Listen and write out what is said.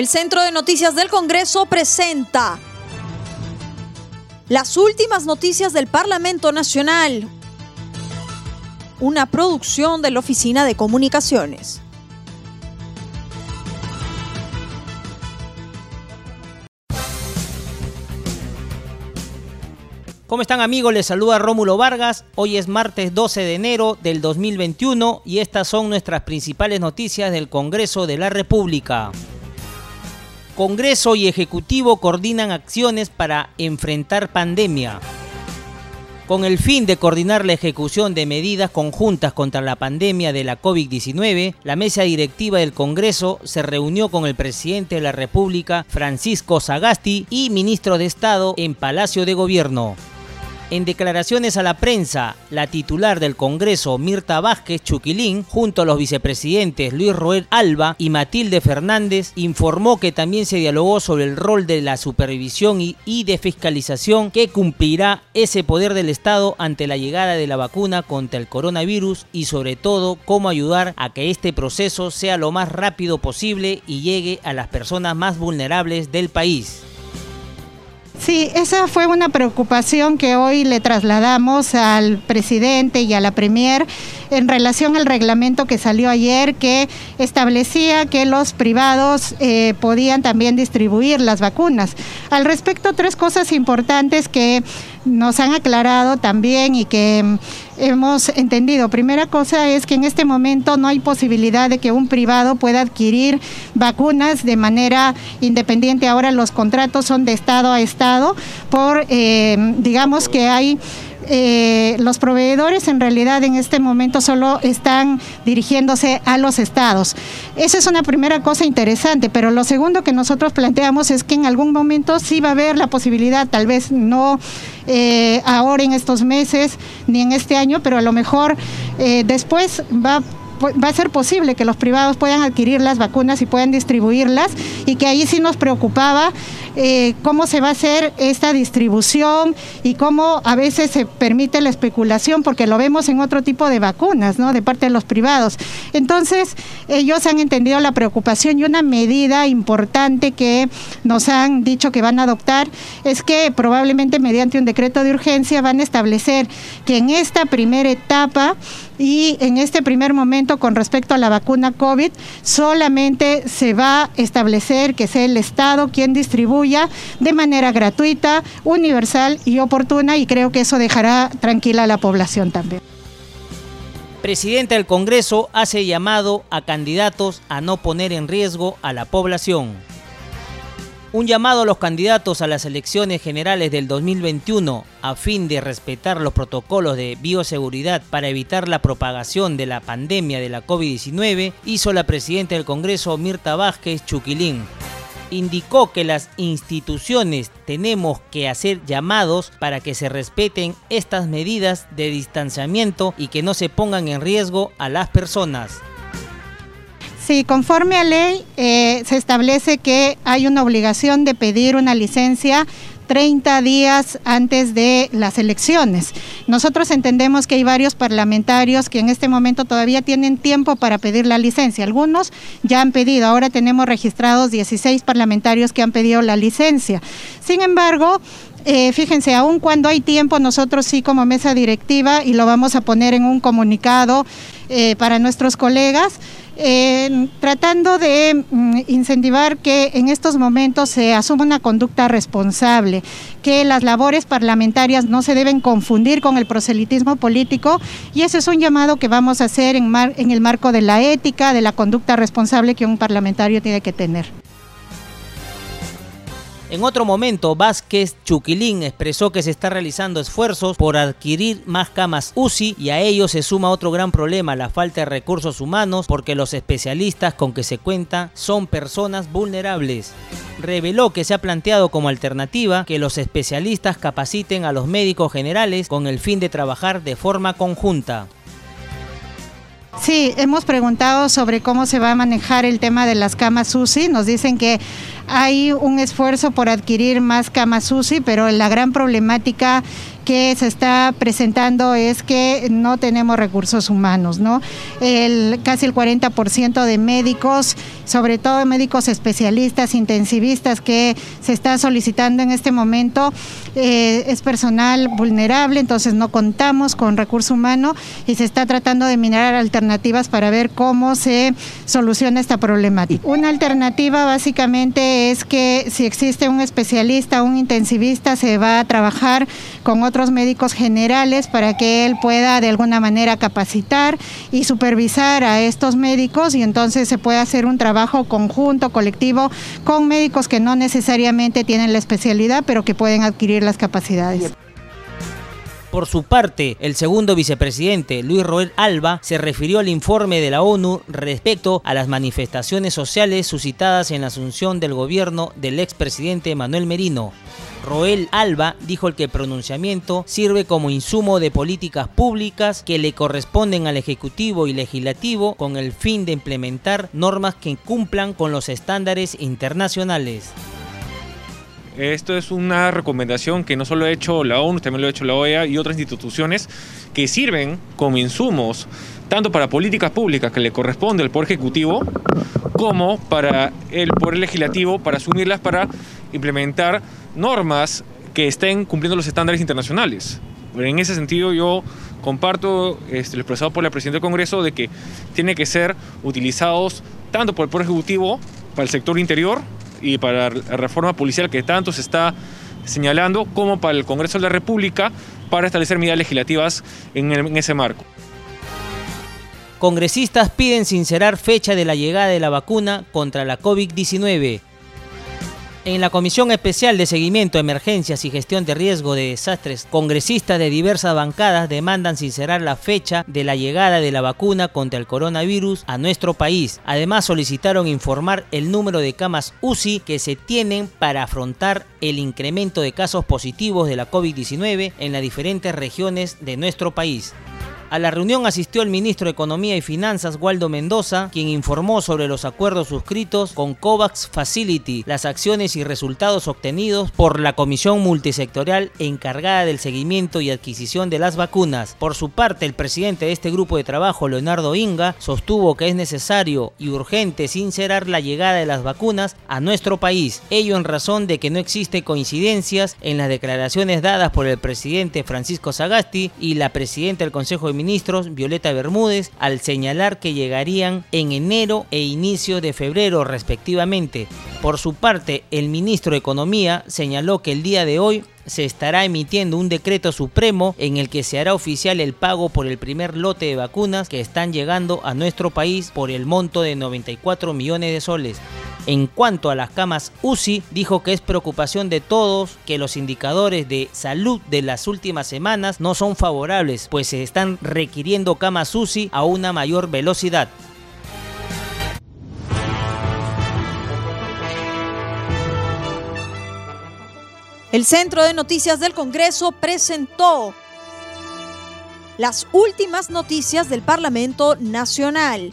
El Centro de Noticias del Congreso presenta las últimas noticias del Parlamento Nacional, una producción de la Oficina de Comunicaciones. ¿Cómo están amigos? Les saluda Rómulo Vargas. Hoy es martes 12 de enero del 2021 y estas son nuestras principales noticias del Congreso de la República. Congreso y Ejecutivo coordinan acciones para enfrentar pandemia. Con el fin de coordinar la ejecución de medidas conjuntas contra la pandemia de la COVID-19, la mesa directiva del Congreso se reunió con el presidente de la República, Francisco Sagasti, y ministro de Estado en Palacio de Gobierno. En declaraciones a la prensa, la titular del Congreso, Mirta Vázquez Chuquilín, junto a los vicepresidentes Luis Roel Alba y Matilde Fernández, informó que también se dialogó sobre el rol de la supervisión y, de fiscalización que cumplirá ese poder del Estado ante la llegada de la vacuna contra el coronavirus y sobre todo cómo ayudar a que este proceso sea lo más rápido posible y llegue a las personas más vulnerables del país. Sí, esa fue una preocupación que hoy le trasladamos al presidente y a la premier en relación al reglamento que salió ayer que establecía que los privados eh, podían también distribuir las vacunas. Al respecto, tres cosas importantes que nos han aclarado también y que mm, hemos entendido. Primera cosa es que en este momento no hay posibilidad de que un privado pueda adquirir vacunas de manera independiente. Ahora los contratos son de Estado a Estado por, eh, digamos que hay eh, los proveedores en realidad en este momento solo están dirigiéndose a los estados. Esa es una primera cosa interesante, pero lo segundo que nosotros planteamos es que en algún momento sí va a haber la posibilidad, tal vez no eh, ahora en estos meses ni en este año, pero a lo mejor eh, después va va a ser posible que los privados puedan adquirir las vacunas y puedan distribuirlas y que ahí sí nos preocupaba eh, cómo se va a hacer esta distribución y cómo a veces se permite la especulación, porque lo vemos en otro tipo de vacunas, ¿no? De parte de los privados. Entonces, ellos han entendido la preocupación y una medida importante que nos han dicho que van a adoptar es que probablemente mediante un decreto de urgencia van a establecer que en esta primera etapa y en este primer momento con respecto a la vacuna COVID solamente se va a establecer que sea el Estado quien de manera gratuita, universal y oportuna y creo que eso dejará tranquila a la población también. Presidente del Congreso hace llamado a candidatos a no poner en riesgo a la población. Un llamado a los candidatos a las elecciones generales del 2021 a fin de respetar los protocolos de bioseguridad para evitar la propagación de la pandemia de la COVID-19 hizo la presidenta del Congreso Mirta Vázquez Chuquilín. Indicó que las instituciones tenemos que hacer llamados para que se respeten estas medidas de distanciamiento y que no se pongan en riesgo a las personas. Sí, conforme a ley eh, se establece que hay una obligación de pedir una licencia 30 días antes de las elecciones. Nosotros entendemos que hay varios parlamentarios que en este momento todavía tienen tiempo para pedir la licencia. Algunos ya han pedido, ahora tenemos registrados 16 parlamentarios que han pedido la licencia. Sin embargo, eh, fíjense, aun cuando hay tiempo, nosotros sí como mesa directiva, y lo vamos a poner en un comunicado eh, para nuestros colegas, tratando de mm, incentivar que en estos momentos se asuma una conducta responsable, que las labores parlamentarias no se deben confundir con el proselitismo político y ese es un llamado que vamos a hacer en el marco de la ética, de la conducta responsable que un parlamentario tiene que tener. En otro momento, Vázquez Chuquilín expresó que se está realizando esfuerzos por adquirir más camas UCI y a ello se suma otro gran problema, la falta de recursos humanos, porque los especialistas con que se cuenta son personas vulnerables. Reveló que se ha planteado como alternativa que los especialistas capaciten a los médicos generales con el fin de trabajar de forma conjunta. Sí, hemos preguntado sobre cómo se va a manejar el tema de las camas UCI. Nos dicen que hay un esfuerzo por adquirir más camas UCI, pero la gran problemática que se está presentando es que no tenemos recursos humanos, ¿no? El, casi el 40% de médicos, sobre todo médicos especialistas, intensivistas que se está solicitando en este momento, eh, es personal vulnerable, entonces no contamos con recurso humano y se está tratando de mirar alternativas para ver cómo se soluciona esta problemática. Una alternativa básicamente es que si existe un especialista, un intensivista, se va a trabajar con otros médicos generales para que él pueda de alguna manera capacitar y supervisar a estos médicos y entonces se puede hacer un trabajo conjunto, colectivo, con médicos que no necesariamente tienen la especialidad, pero que pueden adquirir las capacidades. Por su parte, el segundo vicepresidente, Luis Roel Alba, se refirió al informe de la ONU respecto a las manifestaciones sociales suscitadas en la asunción del gobierno del expresidente Manuel Merino. Roel Alba dijo que el pronunciamiento sirve como insumo de políticas públicas que le corresponden al Ejecutivo y Legislativo con el fin de implementar normas que cumplan con los estándares internacionales. Esto es una recomendación que no solo ha hecho la ONU, también lo ha hecho la OEA y otras instituciones que sirven como insumos tanto para políticas públicas que le corresponde al Poder Ejecutivo como para el Poder Legislativo para asumirlas para implementar normas que estén cumpliendo los estándares internacionales. En ese sentido yo comparto este, lo expresado por la Presidenta del Congreso de que tiene que ser utilizados tanto por el Poder Ejecutivo para el sector interior y para la reforma policial que tanto se está señalando, como para el Congreso de la República para establecer medidas legislativas en, ese marco. Congresistas piden sincerar fecha de la llegada de la vacuna contra la COVID-19. En la Comisión Especial de Seguimiento, Emergencias y Gestión de Riesgo de Desastres, congresistas de diversas bancadas demandan sincerar la fecha de la llegada de la vacuna contra el coronavirus a nuestro país. Además, solicitaron informar el número de camas UCI que se tienen para afrontar el incremento de casos positivos de la COVID-19 en las diferentes regiones de nuestro país. A la reunión asistió el ministro de Economía y Finanzas, Waldo Mendoza, quien informó sobre los acuerdos suscritos con COVAX Facility, las acciones y resultados obtenidos por la Comisión Multisectorial encargada del seguimiento y adquisición de las vacunas. Por su parte, el presidente de este grupo de trabajo, Leonardo Inga, sostuvo que es necesario y urgente sincerar la llegada de las vacunas a nuestro país, ello en razón de que no existe coincidencias en las declaraciones dadas por el presidente Francisco Sagasti y la presidenta del Consejo de Ministros, Violeta Bermúdez, al señalar que llegarían en enero e inicio de febrero respectivamente. Por su parte, el ministro de Economía señaló que el día de hoy se estará emitiendo un decreto supremo en el que se hará oficial el pago por el primer lote de vacunas que están llegando a nuestro país por el monto de 94 millones de soles. En cuanto a las camas UCI, dijo que es preocupación de todos que los indicadores de salud de las últimas semanas no son favorables, pues se están requiriendo camas UCI a una mayor velocidad. El Centro de Noticias del Congreso presentó las últimas noticias del Parlamento Nacional